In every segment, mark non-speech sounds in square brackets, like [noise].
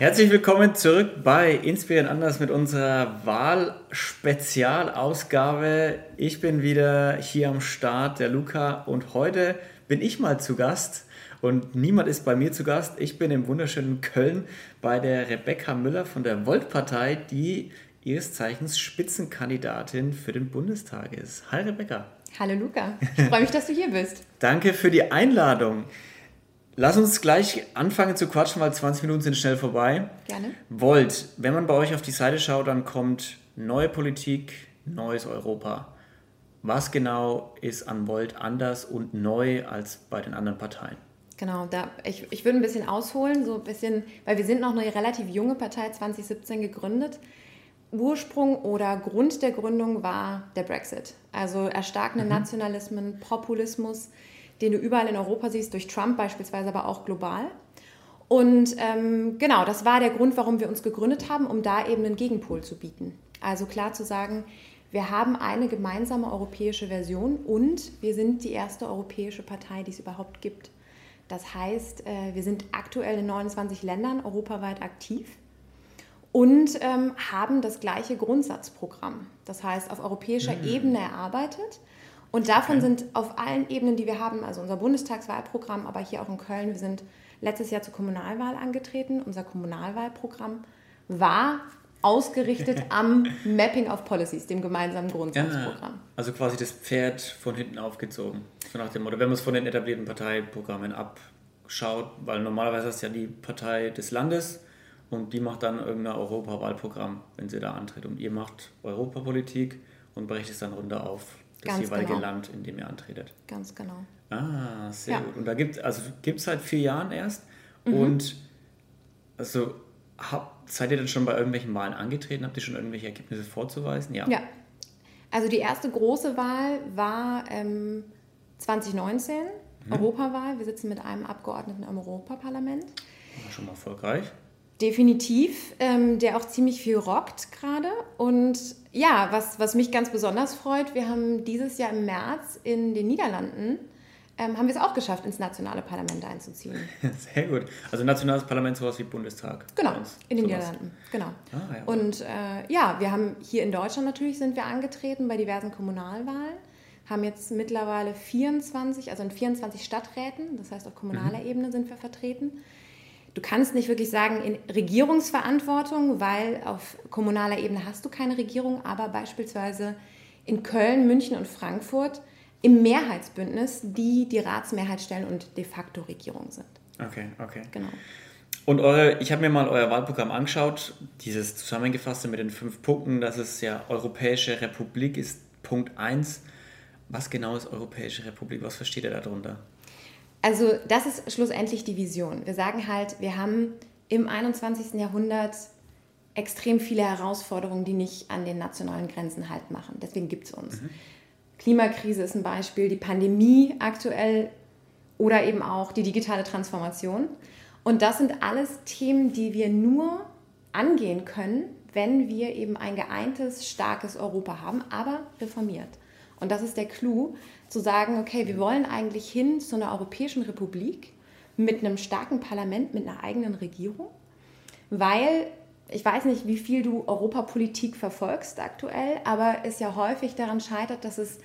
Herzlich willkommen zurück bei Inspirieren anders mit unserer Wahlspezialausgabe. Ich bin wieder hier am Start, der Luca, und heute bin ich mal zu Gast und niemand ist bei mir zu Gast. Ich bin im wunderschönen Köln bei der Rebecca Müller von der Volt-Partei, die ihres Zeichens Spitzenkandidatin für den Bundestag ist. Hi Rebecca. Hallo Luca, ich freue mich, dass du hier bist. Danke für die Einladung. Lass uns gleich anfangen zu quatschen, weil 20 Minuten sind schnell vorbei. Gerne. Volt, wenn man bei euch auf die Seite schaut, dann kommt neue Politik, neues Europa. Was genau ist an Volt anders und neu als bei den anderen Parteien? Genau, da, ich, ich würde ein bisschen ausholen, so ein bisschen, weil wir sind noch eine relativ junge Partei, 2017 gegründet. Ursprung oder Grund der Gründung war der Brexit. Also erstarkende mhm. Nationalismen, Populismus, den du überall in Europa siehst, durch Trump beispielsweise, aber auch global. Und ähm, genau, das war der Grund, warum wir uns gegründet haben, um da eben einen Gegenpol zu bieten. Also klar zu sagen, wir haben eine gemeinsame europäische Version und wir sind die erste europäische Partei, die es überhaupt gibt. Das heißt, äh, wir sind aktuell in 29 Ländern europaweit aktiv und ähm, haben das gleiche Grundsatzprogramm. Das heißt, auf europäischer mhm. Ebene erarbeitet und davon okay. sind auf allen Ebenen, die wir haben, also unser Bundestagswahlprogramm, aber hier auch in Köln, wir sind letztes Jahr zur Kommunalwahl angetreten. Unser Kommunalwahlprogramm war ausgerichtet [laughs] am Mapping of Policies, dem gemeinsamen Grundsatzprogramm. Ja, also quasi das Pferd von hinten aufgezogen. So nach dem Motto, wenn man es von den etablierten Parteiprogrammen abschaut, weil normalerweise ist ja die Partei des Landes und die macht dann irgendein Europawahlprogramm, wenn sie da antritt. Und ihr macht Europapolitik und brecht es dann runter auf das Ganz jeweilige genau. Land, in dem ihr antretet. Ganz genau. Ah, sehr ja. gut. Und da gibt es also gibt's seit vier Jahren erst. Mhm. Und also habt, seid ihr dann schon bei irgendwelchen Wahlen angetreten? Habt ihr schon irgendwelche Ergebnisse vorzuweisen? Ja. Ja. Also die erste große Wahl war ähm, 2019, mhm. Europawahl. Wir sitzen mit einem Abgeordneten im Europaparlament. War schon mal erfolgreich. Definitiv, ähm, der auch ziemlich viel rockt gerade. Und ja, was, was mich ganz besonders freut, wir haben dieses Jahr im März in den Niederlanden ähm, haben wir es auch geschafft, ins nationale Parlament einzuziehen. [laughs] Sehr gut. Also nationales Parlament sowas wie Bundestag. Genau, in den sowas. Niederlanden. Genau. Ah, ja. Und äh, ja, wir haben hier in Deutschland natürlich sind wir angetreten bei diversen Kommunalwahlen, haben jetzt mittlerweile 24, also in 24 Stadträten, das heißt auf kommunaler mhm. Ebene sind wir vertreten. Du kannst nicht wirklich sagen in Regierungsverantwortung, weil auf kommunaler Ebene hast du keine Regierung, aber beispielsweise in Köln, München und Frankfurt im Mehrheitsbündnis, die die Ratsmehrheit stellen und de facto Regierung sind. Okay, okay. Genau. Und eure, ich habe mir mal euer Wahlprogramm angeschaut, dieses zusammengefasste mit den fünf Punkten, dass es ja Europäische Republik ist, Punkt 1. Was genau ist Europäische Republik? Was versteht ihr darunter? Also das ist schlussendlich die Vision. Wir sagen halt, wir haben im 21. Jahrhundert extrem viele Herausforderungen, die nicht an den nationalen Grenzen halt machen. Deswegen gibt es uns. Mhm. Klimakrise ist ein Beispiel, die Pandemie aktuell oder eben auch die digitale Transformation. Und das sind alles Themen, die wir nur angehen können, wenn wir eben ein geeintes, starkes Europa haben, aber reformiert. Und das ist der Clou, zu sagen, okay, wir wollen eigentlich hin zu einer Europäischen Republik mit einem starken Parlament, mit einer eigenen Regierung, weil ich weiß nicht, wie viel du Europapolitik verfolgst aktuell, aber es ja häufig daran scheitert, dass es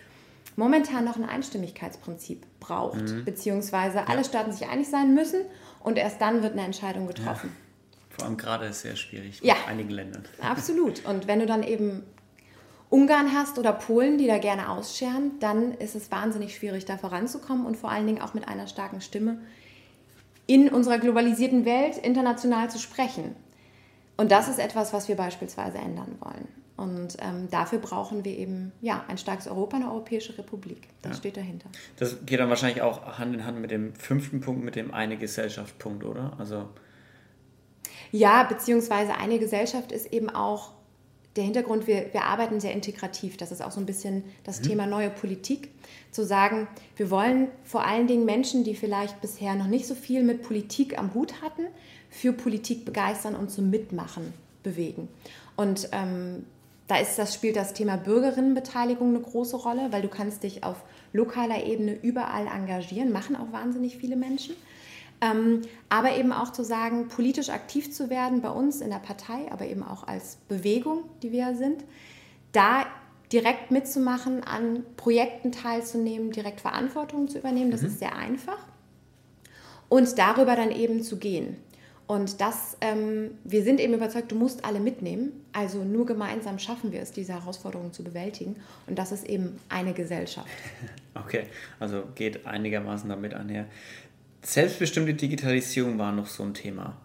momentan noch ein Einstimmigkeitsprinzip braucht, mhm. beziehungsweise ja. alle Staaten sich einig sein müssen und erst dann wird eine Entscheidung getroffen. Ja. Vor allem gerade ist es sehr schwierig ja. in einigen Ländern. Absolut. Und wenn du dann eben Ungarn hast oder Polen, die da gerne ausscheren, dann ist es wahnsinnig schwierig, da voranzukommen und vor allen Dingen auch mit einer starken Stimme in unserer globalisierten Welt international zu sprechen. Und das ist etwas, was wir beispielsweise ändern wollen. Und ähm, dafür brauchen wir eben ja, ein starkes Europa, eine Europäische Republik. Das ja. steht dahinter. Das geht dann wahrscheinlich auch Hand in Hand mit dem fünften Punkt, mit dem eine Gesellschaft Punkt, oder? Also ja, beziehungsweise eine Gesellschaft ist eben auch der Hintergrund, wir, wir arbeiten sehr integrativ. Das ist auch so ein bisschen das mhm. Thema neue Politik. Zu sagen, wir wollen vor allen Dingen Menschen, die vielleicht bisher noch nicht so viel mit Politik am Hut hatten, für Politik begeistern und zum Mitmachen bewegen. Und ähm, da ist das, spielt das Thema Bürgerinnenbeteiligung eine große Rolle, weil du kannst dich auf lokaler Ebene überall engagieren, machen auch wahnsinnig viele Menschen. Ähm, aber eben auch zu sagen, politisch aktiv zu werden bei uns in der Partei, aber eben auch als Bewegung, die wir sind, da direkt mitzumachen, an Projekten teilzunehmen, direkt Verantwortung zu übernehmen, das mhm. ist sehr einfach. Und darüber dann eben zu gehen. Und das, ähm, wir sind eben überzeugt, du musst alle mitnehmen. Also nur gemeinsam schaffen wir es, diese Herausforderungen zu bewältigen. Und das ist eben eine Gesellschaft. [laughs] Okay, also geht einigermaßen damit einher. Selbstbestimmte Digitalisierung war noch so ein Thema.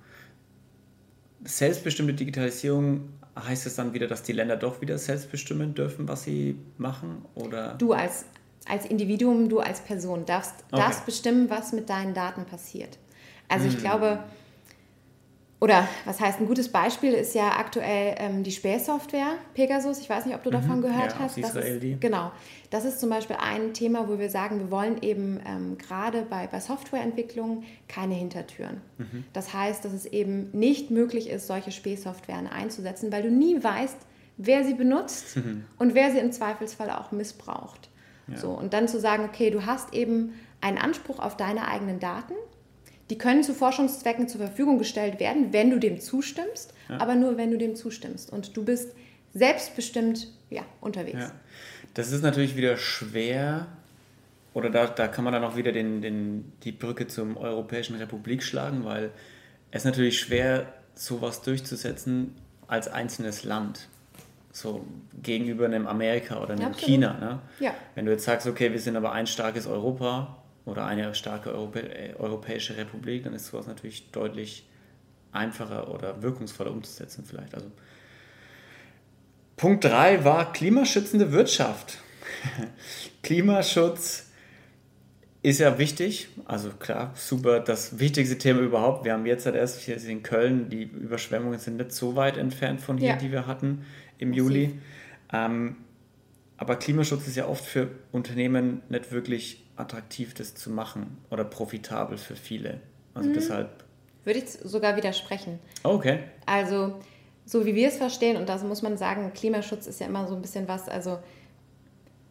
Selbstbestimmte Digitalisierung heißt es dann wieder, dass die Länder doch wieder selbstbestimmen dürfen, was sie machen? Oder? Du als, als Individuum, du als Person darfst, okay. darfst bestimmen, was mit deinen Daten passiert. Also ich hm. glaube, oder was heißt ein gutes Beispiel ist ja aktuell ähm, die Spähsoftware Pegasus. Ich weiß nicht, ob du davon mhm, gehört ja, hast. Das Israel, ist, die. Genau. Das ist zum Beispiel ein Thema, wo wir sagen, wir wollen eben ähm, gerade bei, bei Softwareentwicklung keine Hintertüren. Mhm. Das heißt, dass es eben nicht möglich ist, solche Spähsoftwaren einzusetzen, weil du nie weißt, wer sie benutzt [laughs] mhm. und wer sie im Zweifelsfall auch missbraucht. Ja. So, und dann zu sagen, okay, du hast eben einen Anspruch auf deine eigenen Daten die können zu Forschungszwecken zur Verfügung gestellt werden, wenn du dem zustimmst, ja. aber nur wenn du dem zustimmst. Und du bist selbstbestimmt ja, unterwegs. Ja. Das ist natürlich wieder schwer, oder da, da kann man dann auch wieder den, den, die Brücke zum Europäischen Republik schlagen, weil es natürlich schwer, sowas durchzusetzen als einzelnes Land. So gegenüber einem Amerika oder einem China. Ne? Ja. Wenn du jetzt sagst, okay, wir sind aber ein starkes Europa, oder eine starke Europä äh, europäische Republik, dann ist sowas natürlich deutlich einfacher oder wirkungsvoller umzusetzen vielleicht. Also Punkt 3 war klimaschützende Wirtschaft. [laughs] Klimaschutz ist ja wichtig, also klar, super, das wichtigste Thema überhaupt. Wir haben jetzt halt erst hier in Köln, die Überschwemmungen sind nicht so weit entfernt von hier, ja. die wir hatten im Juli. Ähm, aber Klimaschutz ist ja oft für Unternehmen nicht wirklich attraktiv, das zu machen oder profitabel für viele. Also mhm. deshalb. Würde ich sogar widersprechen. Oh, okay. Also, so wie wir es verstehen, und das muss man sagen, Klimaschutz ist ja immer so ein bisschen was, also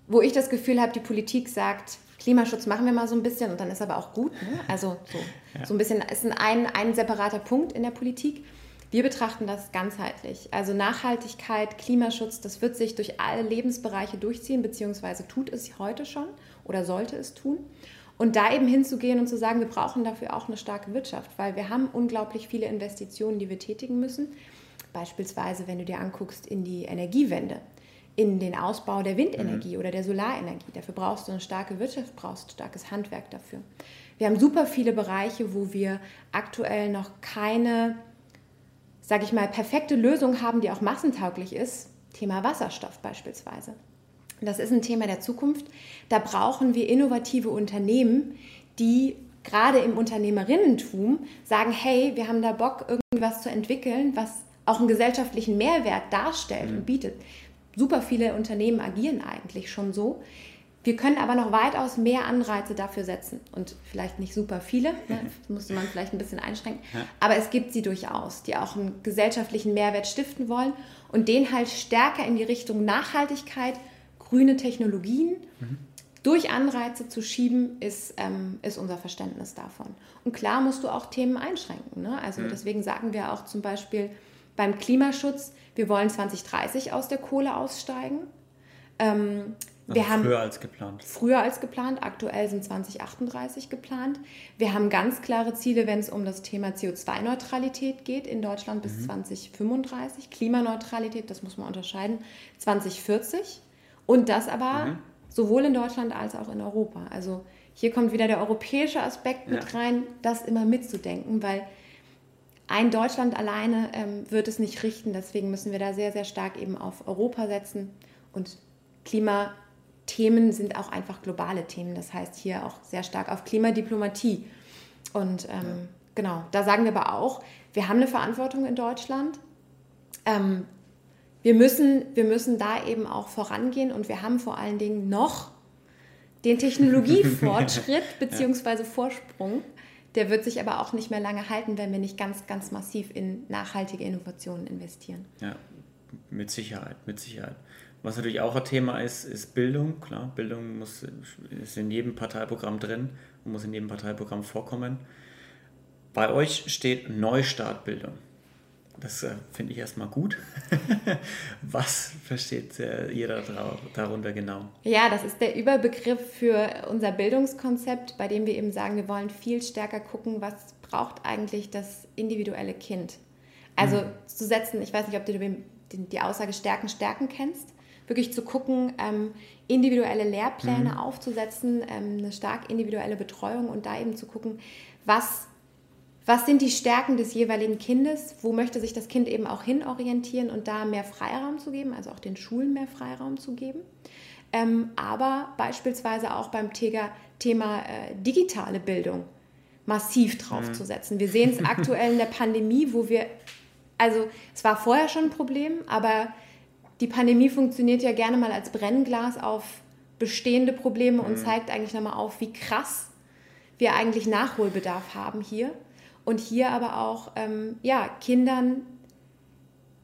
wo ich das Gefühl habe, die Politik sagt, Klimaschutz machen wir mal so ein bisschen und dann ist aber auch gut. Ne? Also so, ja. so ein bisschen ist ein, ein separater Punkt in der Politik. Wir betrachten das ganzheitlich. Also Nachhaltigkeit, Klimaschutz, das wird sich durch alle Lebensbereiche durchziehen, beziehungsweise tut es heute schon oder sollte es tun. Und da eben hinzugehen und zu sagen, wir brauchen dafür auch eine starke Wirtschaft, weil wir haben unglaublich viele Investitionen, die wir tätigen müssen. Beispielsweise, wenn du dir anguckst in die Energiewende, in den Ausbau der Windenergie mhm. oder der Solarenergie. Dafür brauchst du eine starke Wirtschaft, brauchst starkes Handwerk dafür. Wir haben super viele Bereiche, wo wir aktuell noch keine, sage ich mal, perfekte Lösung haben, die auch massentauglich ist. Thema Wasserstoff beispielsweise. Das ist ein Thema der Zukunft. Da brauchen wir innovative Unternehmen, die gerade im Unternehmerinnentum sagen, hey, wir haben da Bock, irgendwas zu entwickeln, was auch einen gesellschaftlichen Mehrwert darstellt mhm. und bietet. Super viele Unternehmen agieren eigentlich schon so. Wir können aber noch weitaus mehr Anreize dafür setzen und vielleicht nicht super viele, ne? [laughs] das musste man vielleicht ein bisschen einschränken, ja. aber es gibt sie durchaus, die auch einen gesellschaftlichen Mehrwert stiften wollen und den halt stärker in die Richtung Nachhaltigkeit, grüne Technologien mhm. durch Anreize zu schieben, ist, ähm, ist unser Verständnis davon. Und klar musst du auch Themen einschränken. Ne? Also mhm. deswegen sagen wir auch zum Beispiel beim Klimaschutz, wir wollen 2030 aus der Kohle aussteigen. Ähm, also wir haben früher als geplant. Früher als geplant. Aktuell sind 2038 geplant. Wir haben ganz klare Ziele, wenn es um das Thema CO2-Neutralität geht in Deutschland bis mhm. 2035. Klimaneutralität, das muss man unterscheiden, 2040. Und das aber mhm. sowohl in Deutschland als auch in Europa. Also hier kommt wieder der europäische Aspekt ja. mit rein, das immer mitzudenken, weil ein Deutschland alleine ähm, wird es nicht richten. Deswegen müssen wir da sehr, sehr stark eben auf Europa setzen. Und Klimathemen sind auch einfach globale Themen. Das heißt hier auch sehr stark auf Klimadiplomatie. Und ähm, ja. genau, da sagen wir aber auch, wir haben eine Verantwortung in Deutschland. Ähm, wir müssen, wir müssen da eben auch vorangehen und wir haben vor allen Dingen noch den Technologiefortschritt [laughs] bzw. Vorsprung. Der wird sich aber auch nicht mehr lange halten, wenn wir nicht ganz, ganz massiv in nachhaltige Innovationen investieren. Ja, mit Sicherheit, mit Sicherheit. Was natürlich auch ein Thema ist, ist Bildung. Klar, Bildung muss, ist in jedem Parteiprogramm drin und muss in jedem Parteiprogramm vorkommen. Bei euch steht Neustartbildung. Das äh, finde ich erstmal gut. [laughs] Was versteht äh, ihr darunter genau? Ja, das ist der Überbegriff für unser Bildungskonzept, bei dem wir eben sagen, wir wollen viel stärker gucken, was braucht eigentlich das individuelle Kind. Also mhm. zu setzen, ich weiß nicht, ob du die Aussage Stärken, Stärken kennst, wirklich zu gucken, ähm, individuelle Lehrpläne mhm. aufzusetzen, ähm, eine stark individuelle Betreuung und da eben zu gucken, was was sind die Stärken des jeweiligen Kindes, wo möchte sich das Kind eben auch hinorientieren und da mehr Freiraum zu geben, also auch den Schulen mehr Freiraum zu geben. Ähm, aber beispielsweise auch beim Thema äh, digitale Bildung massiv draufzusetzen. Mhm. Wir sehen es [laughs] aktuell in der Pandemie, wo wir, also es war vorher schon ein Problem, aber die Pandemie funktioniert ja gerne mal als Brennglas auf bestehende Probleme mhm. und zeigt eigentlich nochmal auf, wie krass wir eigentlich Nachholbedarf haben hier und hier aber auch ähm, ja, Kindern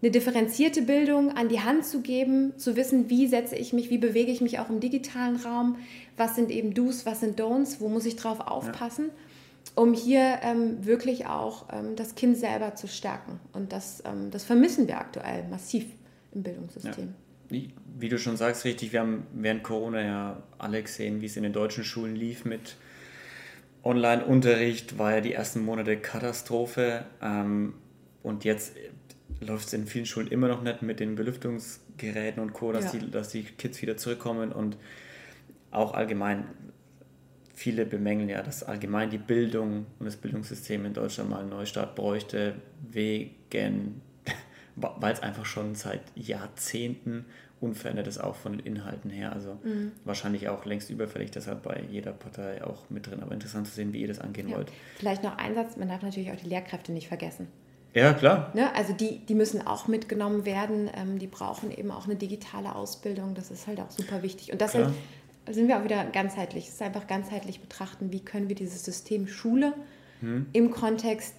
eine differenzierte Bildung an die Hand zu geben, zu wissen, wie setze ich mich, wie bewege ich mich auch im digitalen Raum, was sind eben Do's, was sind Don'ts, wo muss ich drauf aufpassen, ja. um hier ähm, wirklich auch ähm, das Kind selber zu stärken. Und das, ähm, das vermissen wir aktuell massiv im Bildungssystem. Ja. Wie, wie, du schon sagst, richtig, wir haben während Corona ja alle gesehen, wie es in den deutschen Schulen lief mit Online-Unterricht war ja die ersten Monate Katastrophe ähm, und jetzt läuft es in vielen Schulen immer noch nicht mit den Belüftungsgeräten und Co., dass, ja. die, dass die Kids wieder zurückkommen und auch allgemein, viele bemängeln ja, dass allgemein die Bildung und das Bildungssystem in Deutschland mal einen Neustart bräuchte, wegen, [laughs] weil es einfach schon seit Jahrzehnten unverändert ist, auch von den Inhalten her. Also mhm. wahrscheinlich auch längst überfällig, deshalb bei jeder Partei auch mit drin. Aber interessant zu sehen, wie ihr das angehen ja. wollt. Vielleicht noch ein Satz, man darf natürlich auch die Lehrkräfte nicht vergessen. Ja, klar. Ne? Also die, die müssen auch mitgenommen werden. Ähm, die brauchen eben auch eine digitale Ausbildung. Das ist halt auch super wichtig. Und das sind, sind wir auch wieder ganzheitlich. Es ist einfach ganzheitlich betrachten, wie können wir dieses System Schule hm. im Kontext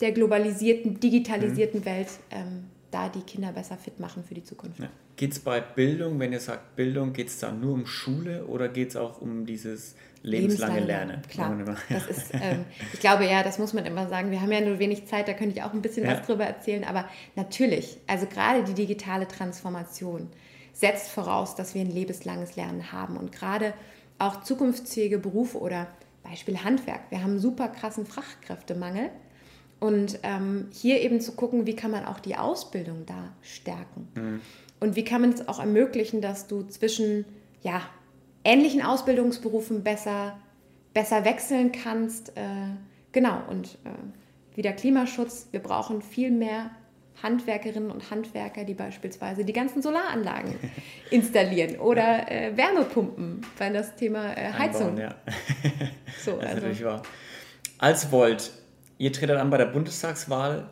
der globalisierten, digitalisierten hm. Welt ähm, da die Kinder besser fit machen für die Zukunft. Ja. Geht es bei Bildung, wenn ihr sagt Bildung, geht es da nur um Schule oder geht es auch um dieses lebenslange, Lernen? Klar, das ist, [laughs] ähm, ich glaube ja, das muss man immer sagen. Wir haben ja nur wenig Zeit, da könnte ich auch ein bisschen ja. was drüber erzählen. Aber natürlich, also gerade die digitale Transformation setzt voraus, dass wir ein lebenslanges Lernen haben und gerade auch zukunftsfähige Berufe oder Beispiel Handwerk. Wir haben einen super krassen Fachkräftemangel und ähm, hier eben zu gucken, wie kann man auch die Ausbildung da stärken. Mhm. Und wie kann man es auch ermöglichen, dass du zwischen ja, ähnlichen Ausbildungsberufen besser, besser wechseln kannst. Äh, genau, und äh, wieder Klimaschutz. Wir brauchen viel mehr Handwerkerinnen und Handwerker, die beispielsweise die ganzen Solaranlagen [laughs] installieren oder äh, Wärmepumpen, weil das Thema äh, Heizung. Einbauen, ja. [laughs] so, das also. Als Volt Ihr tretet an bei der Bundestagswahl.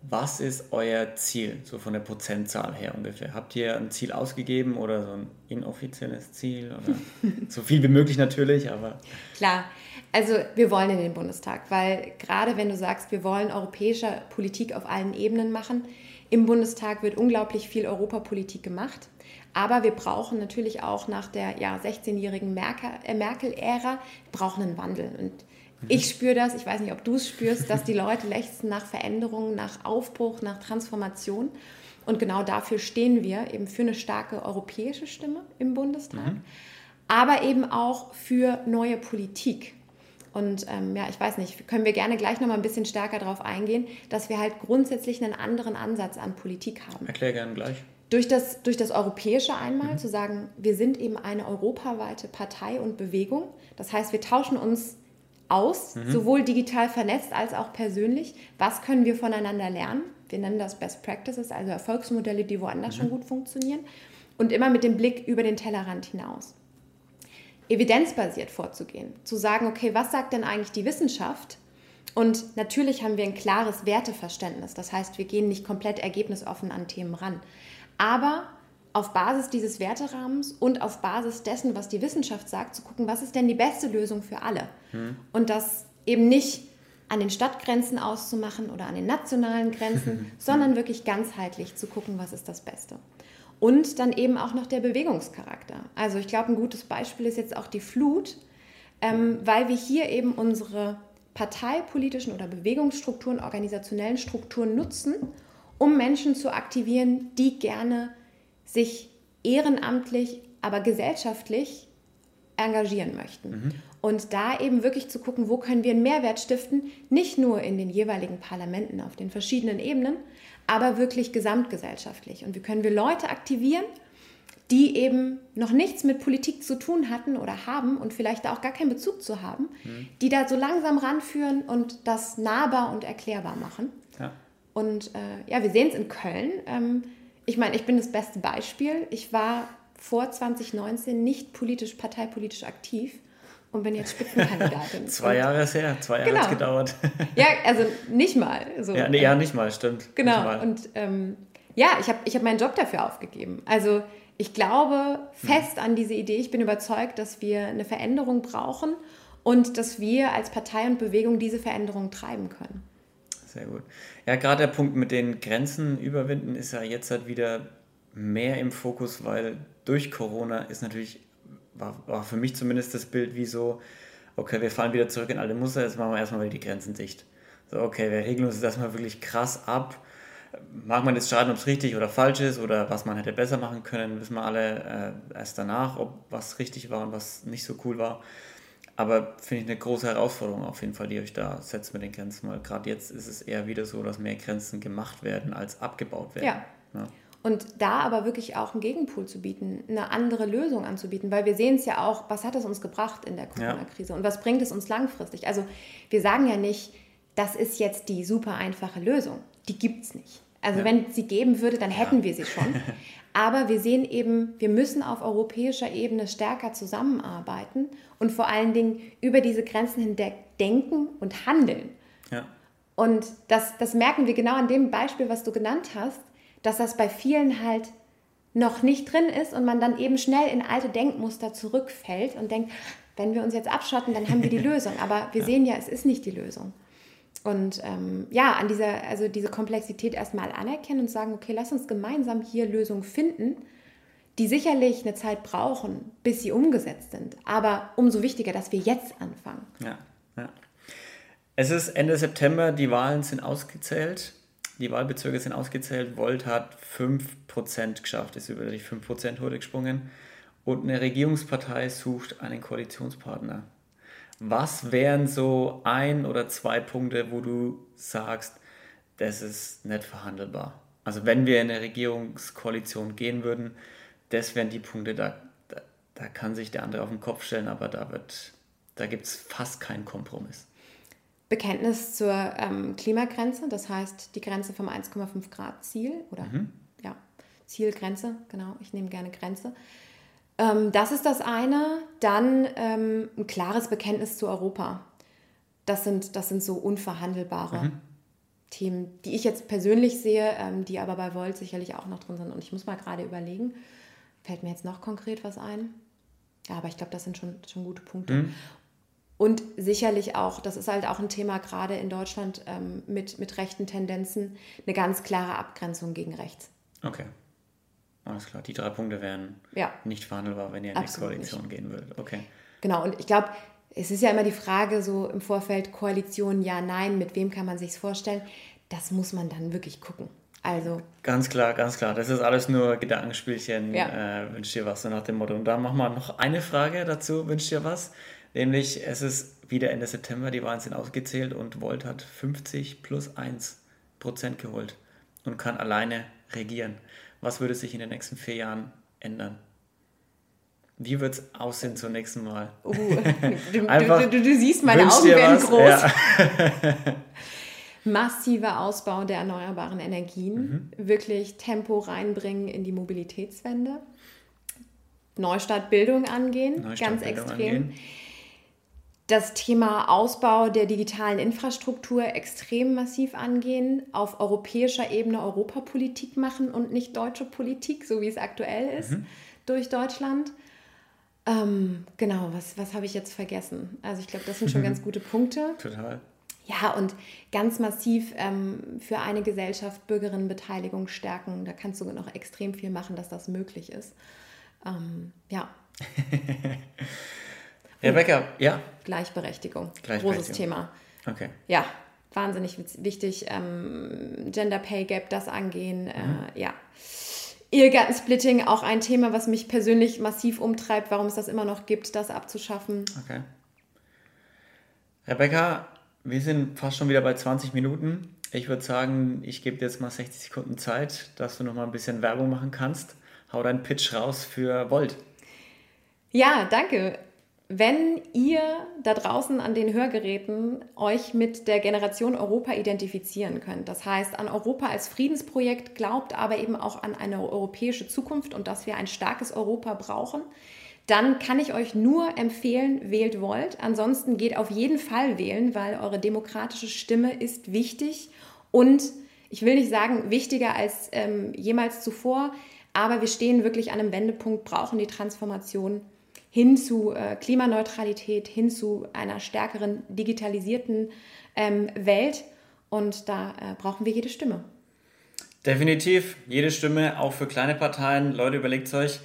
Was ist euer Ziel, so von der Prozentzahl her ungefähr? Habt ihr ein Ziel ausgegeben oder so ein inoffizielles Ziel? Oder [laughs] so viel wie möglich natürlich, aber. Klar, also wir wollen in den Bundestag, weil gerade wenn du sagst, wir wollen europäische Politik auf allen Ebenen machen, im Bundestag wird unglaublich viel Europapolitik gemacht. Aber wir brauchen natürlich auch nach der ja, 16-jährigen äh, Merkel-Ära, brauchen einen Wandel. Und ich spüre das, ich weiß nicht, ob du es spürst, dass die Leute lechzen nach Veränderungen, nach Aufbruch, nach Transformation. Und genau dafür stehen wir, eben für eine starke europäische Stimme im Bundestag, mhm. aber eben auch für neue Politik. Und ähm, ja, ich weiß nicht, können wir gerne gleich noch mal ein bisschen stärker darauf eingehen, dass wir halt grundsätzlich einen anderen Ansatz an Politik haben. Erklär gerne gleich. Durch das, durch das Europäische einmal mhm. zu sagen, wir sind eben eine europaweite Partei und Bewegung. Das heißt, wir tauschen uns aus, mhm. sowohl digital vernetzt als auch persönlich. Was können wir voneinander lernen? Wir nennen das Best Practices, also Erfolgsmodelle, die woanders mhm. schon gut funktionieren. Und immer mit dem Blick über den Tellerrand hinaus. Evidenzbasiert vorzugehen, zu sagen, okay, was sagt denn eigentlich die Wissenschaft? Und natürlich haben wir ein klares Werteverständnis. Das heißt, wir gehen nicht komplett ergebnisoffen an Themen ran. Aber auf Basis dieses Werterahmens und auf Basis dessen, was die Wissenschaft sagt, zu gucken, was ist denn die beste Lösung für alle. Hm. Und das eben nicht an den Stadtgrenzen auszumachen oder an den nationalen Grenzen, [laughs] sondern wirklich ganzheitlich zu gucken, was ist das Beste. Und dann eben auch noch der Bewegungscharakter. Also ich glaube, ein gutes Beispiel ist jetzt auch die Flut, ähm, weil wir hier eben unsere parteipolitischen oder Bewegungsstrukturen, organisationellen Strukturen nutzen, um Menschen zu aktivieren, die gerne sich ehrenamtlich, aber gesellschaftlich engagieren möchten. Mhm. Und da eben wirklich zu gucken, wo können wir einen Mehrwert stiften, nicht nur in den jeweiligen Parlamenten auf den verschiedenen Ebenen, aber wirklich gesamtgesellschaftlich. Und wie können wir Leute aktivieren, die eben noch nichts mit Politik zu tun hatten oder haben und vielleicht da auch gar keinen Bezug zu haben, mhm. die da so langsam ranführen und das nahbar und erklärbar machen. Ja. Und äh, ja, wir sehen es in Köln. Ähm, ich meine, ich bin das beste Beispiel. Ich war vor 2019 nicht politisch, parteipolitisch aktiv und bin jetzt Spitzenkandidatin. [laughs] zwei Jahre ist her, zwei Jahre genau. hat es gedauert. [laughs] ja, also nicht mal. So. Ja, nee, ja, nicht mal, stimmt. Genau. Und ähm, ja, ich habe ich hab meinen Job dafür aufgegeben. Also ich glaube fest an diese Idee. Ich bin überzeugt, dass wir eine Veränderung brauchen und dass wir als Partei und Bewegung diese Veränderung treiben können. Sehr gut. Ja, gerade der Punkt mit den Grenzen überwinden ist ja jetzt halt wieder mehr im Fokus, weil durch Corona ist natürlich, war, war für mich zumindest das Bild wie so, okay, wir fahren wieder zurück in alte Muster, jetzt machen wir erstmal wieder die Grenzen dicht. So, okay, wir regeln uns das erstmal wirklich krass ab mag man jetzt schaden, ob es richtig oder falsch ist oder was man hätte besser machen können, wissen wir alle äh, erst danach, ob was richtig war und was nicht so cool war. Aber finde ich eine große Herausforderung auf jeden Fall, die euch da setzt mit den Grenzen, weil gerade jetzt ist es eher wieder so, dass mehr Grenzen gemacht werden als abgebaut werden. Ja. ja. Und da aber wirklich auch einen Gegenpool zu bieten, eine andere Lösung anzubieten, weil wir sehen es ja auch, was hat es uns gebracht in der Corona-Krise ja. und was bringt es uns langfristig? Also wir sagen ja nicht, das ist jetzt die super einfache Lösung. Die gibt es nicht. Also ja. wenn sie geben würde, dann hätten ja. wir sie schon. [laughs] Aber wir sehen eben, wir müssen auf europäischer Ebene stärker zusammenarbeiten und vor allen Dingen über diese Grenzen hinweg denken und handeln. Ja. Und das, das merken wir genau an dem Beispiel, was du genannt hast, dass das bei vielen halt noch nicht drin ist und man dann eben schnell in alte Denkmuster zurückfällt und denkt, wenn wir uns jetzt abschotten, dann haben wir die [laughs] Lösung. Aber wir ja. sehen ja, es ist nicht die Lösung. Und ähm, ja, an dieser, also diese Komplexität erstmal anerkennen und sagen, okay, lass uns gemeinsam hier Lösungen finden, die sicherlich eine Zeit brauchen, bis sie umgesetzt sind. Aber umso wichtiger, dass wir jetzt anfangen. Ja, ja. Es ist Ende September, die Wahlen sind ausgezählt. Die Wahlbezirke sind ausgezählt. Volt hat 5% geschafft, ist über die 5%-Hürde gesprungen. Und eine Regierungspartei sucht einen Koalitionspartner. Was wären so ein oder zwei Punkte, wo du sagst, das ist nicht verhandelbar? Also wenn wir in eine Regierungskoalition gehen würden, das wären die Punkte, da, da, da kann sich der andere auf den Kopf stellen, aber da, da gibt es fast keinen Kompromiss. Bekenntnis zur ähm, Klimagrenze, das heißt die Grenze vom 1,5 Grad Ziel oder mhm. ja, Zielgrenze, genau, ich nehme gerne Grenze. Ähm, das ist das eine. Dann ähm, ein klares Bekenntnis zu Europa. Das sind, das sind so unverhandelbare mhm. Themen, die ich jetzt persönlich sehe, ähm, die aber bei Volt sicherlich auch noch drin sind. Und ich muss mal gerade überlegen, fällt mir jetzt noch konkret was ein? Ja, aber ich glaube, das sind schon, schon gute Punkte. Mhm. Und sicherlich auch, das ist halt auch ein Thema gerade in Deutschland ähm, mit, mit rechten Tendenzen, eine ganz klare Abgrenzung gegen rechts. Okay. Alles klar, die drei Punkte wären ja. nicht verhandelbar, wenn ihr in die Koalition nicht. gehen würdet. Okay. Genau, und ich glaube, es ist ja immer die Frage so im Vorfeld, Koalition, ja, nein, mit wem kann man sich vorstellen? Das muss man dann wirklich gucken. Also. Ganz klar, ganz klar. Das ist alles nur Gedankenspielchen. Ja. Äh, wünsch dir was, so nach dem Motto. Und da machen wir noch eine Frage dazu, wünsch dir was. Nämlich, es ist wieder Ende September, die Wahlen sind ausgezählt und Volt hat 50 plus 1 Prozent geholt und kann alleine regieren. Was würde sich in den nächsten vier Jahren ändern? Wie wird es aussehen zum nächsten Mal? Uh, du, Einfach, du, du, du, siehst, meine Augen werden groß. Ja. [laughs] Massiver Ausbau der erneuerbaren Energien, mhm. wirklich Tempo reinbringen in die Mobilitätswende, Neustartbildung angehen, Neustart ganz Bildung extrem. Angehen das Thema Ausbau der digitalen Infrastruktur extrem massiv angehen, auf europäischer Ebene Europapolitik machen und nicht deutsche Politik, so wie es aktuell ist, mhm. durch Deutschland. Ähm, genau, was, was habe ich jetzt vergessen? Also ich glaube, das sind schon ganz gute Punkte. Total. Ja, und ganz massiv ähm, für eine Gesellschaft Bürgerinnenbeteiligung stärken. Da kannst du noch extrem viel machen, dass das möglich ist. Ähm, ja. [laughs] Rebecca, ja. Gleichberechtigung. Gleichberechtigung. Großes Thema. Okay. Ja, wahnsinnig wichtig. Ähm, Gender Pay Gap, das angehen, mhm. äh, ja. Ehegattensplitting, auch ein Thema, was mich persönlich massiv umtreibt, warum es das immer noch gibt, das abzuschaffen. Okay. Rebecca, wir sind fast schon wieder bei 20 Minuten. Ich würde sagen, ich gebe dir jetzt mal 60 Sekunden Zeit, dass du noch mal ein bisschen Werbung machen kannst. Hau deinen Pitch raus für Volt. Ja, danke. Wenn ihr da draußen an den Hörgeräten euch mit der Generation Europa identifizieren könnt, das heißt an Europa als Friedensprojekt glaubt, aber eben auch an eine europäische Zukunft und dass wir ein starkes Europa brauchen, dann kann ich euch nur empfehlen, wählt Volt. Ansonsten geht auf jeden Fall wählen, weil eure demokratische Stimme ist wichtig und ich will nicht sagen wichtiger als ähm, jemals zuvor, aber wir stehen wirklich an einem Wendepunkt, brauchen die Transformation hin zu äh, Klimaneutralität, hin zu einer stärkeren digitalisierten ähm, Welt und da äh, brauchen wir jede Stimme. Definitiv, jede Stimme, auch für kleine Parteien. Leute, überlegt euch.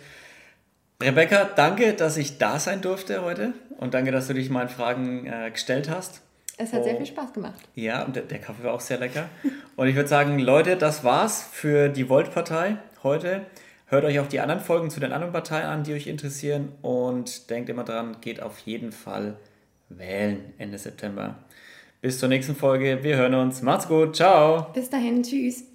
Rebecca, danke, dass ich da sein durfte heute und danke, dass du dich meinen Fragen äh, gestellt hast. Es hat oh, sehr viel Spaß gemacht. Ja, und der, der Kaffee war auch sehr lecker. und ich würde sagen, Leute, das war's für die Volt-Partei heute. Hört euch auch die anderen Folgen zu den anderen Parteien an, die euch interessieren und denkt immer dran, geht auf jeden Fall wählen Ende September. Bis zur nächsten Folge. Wir hören uns. Macht's gut. Ciao. Bis dahin. Tschüss.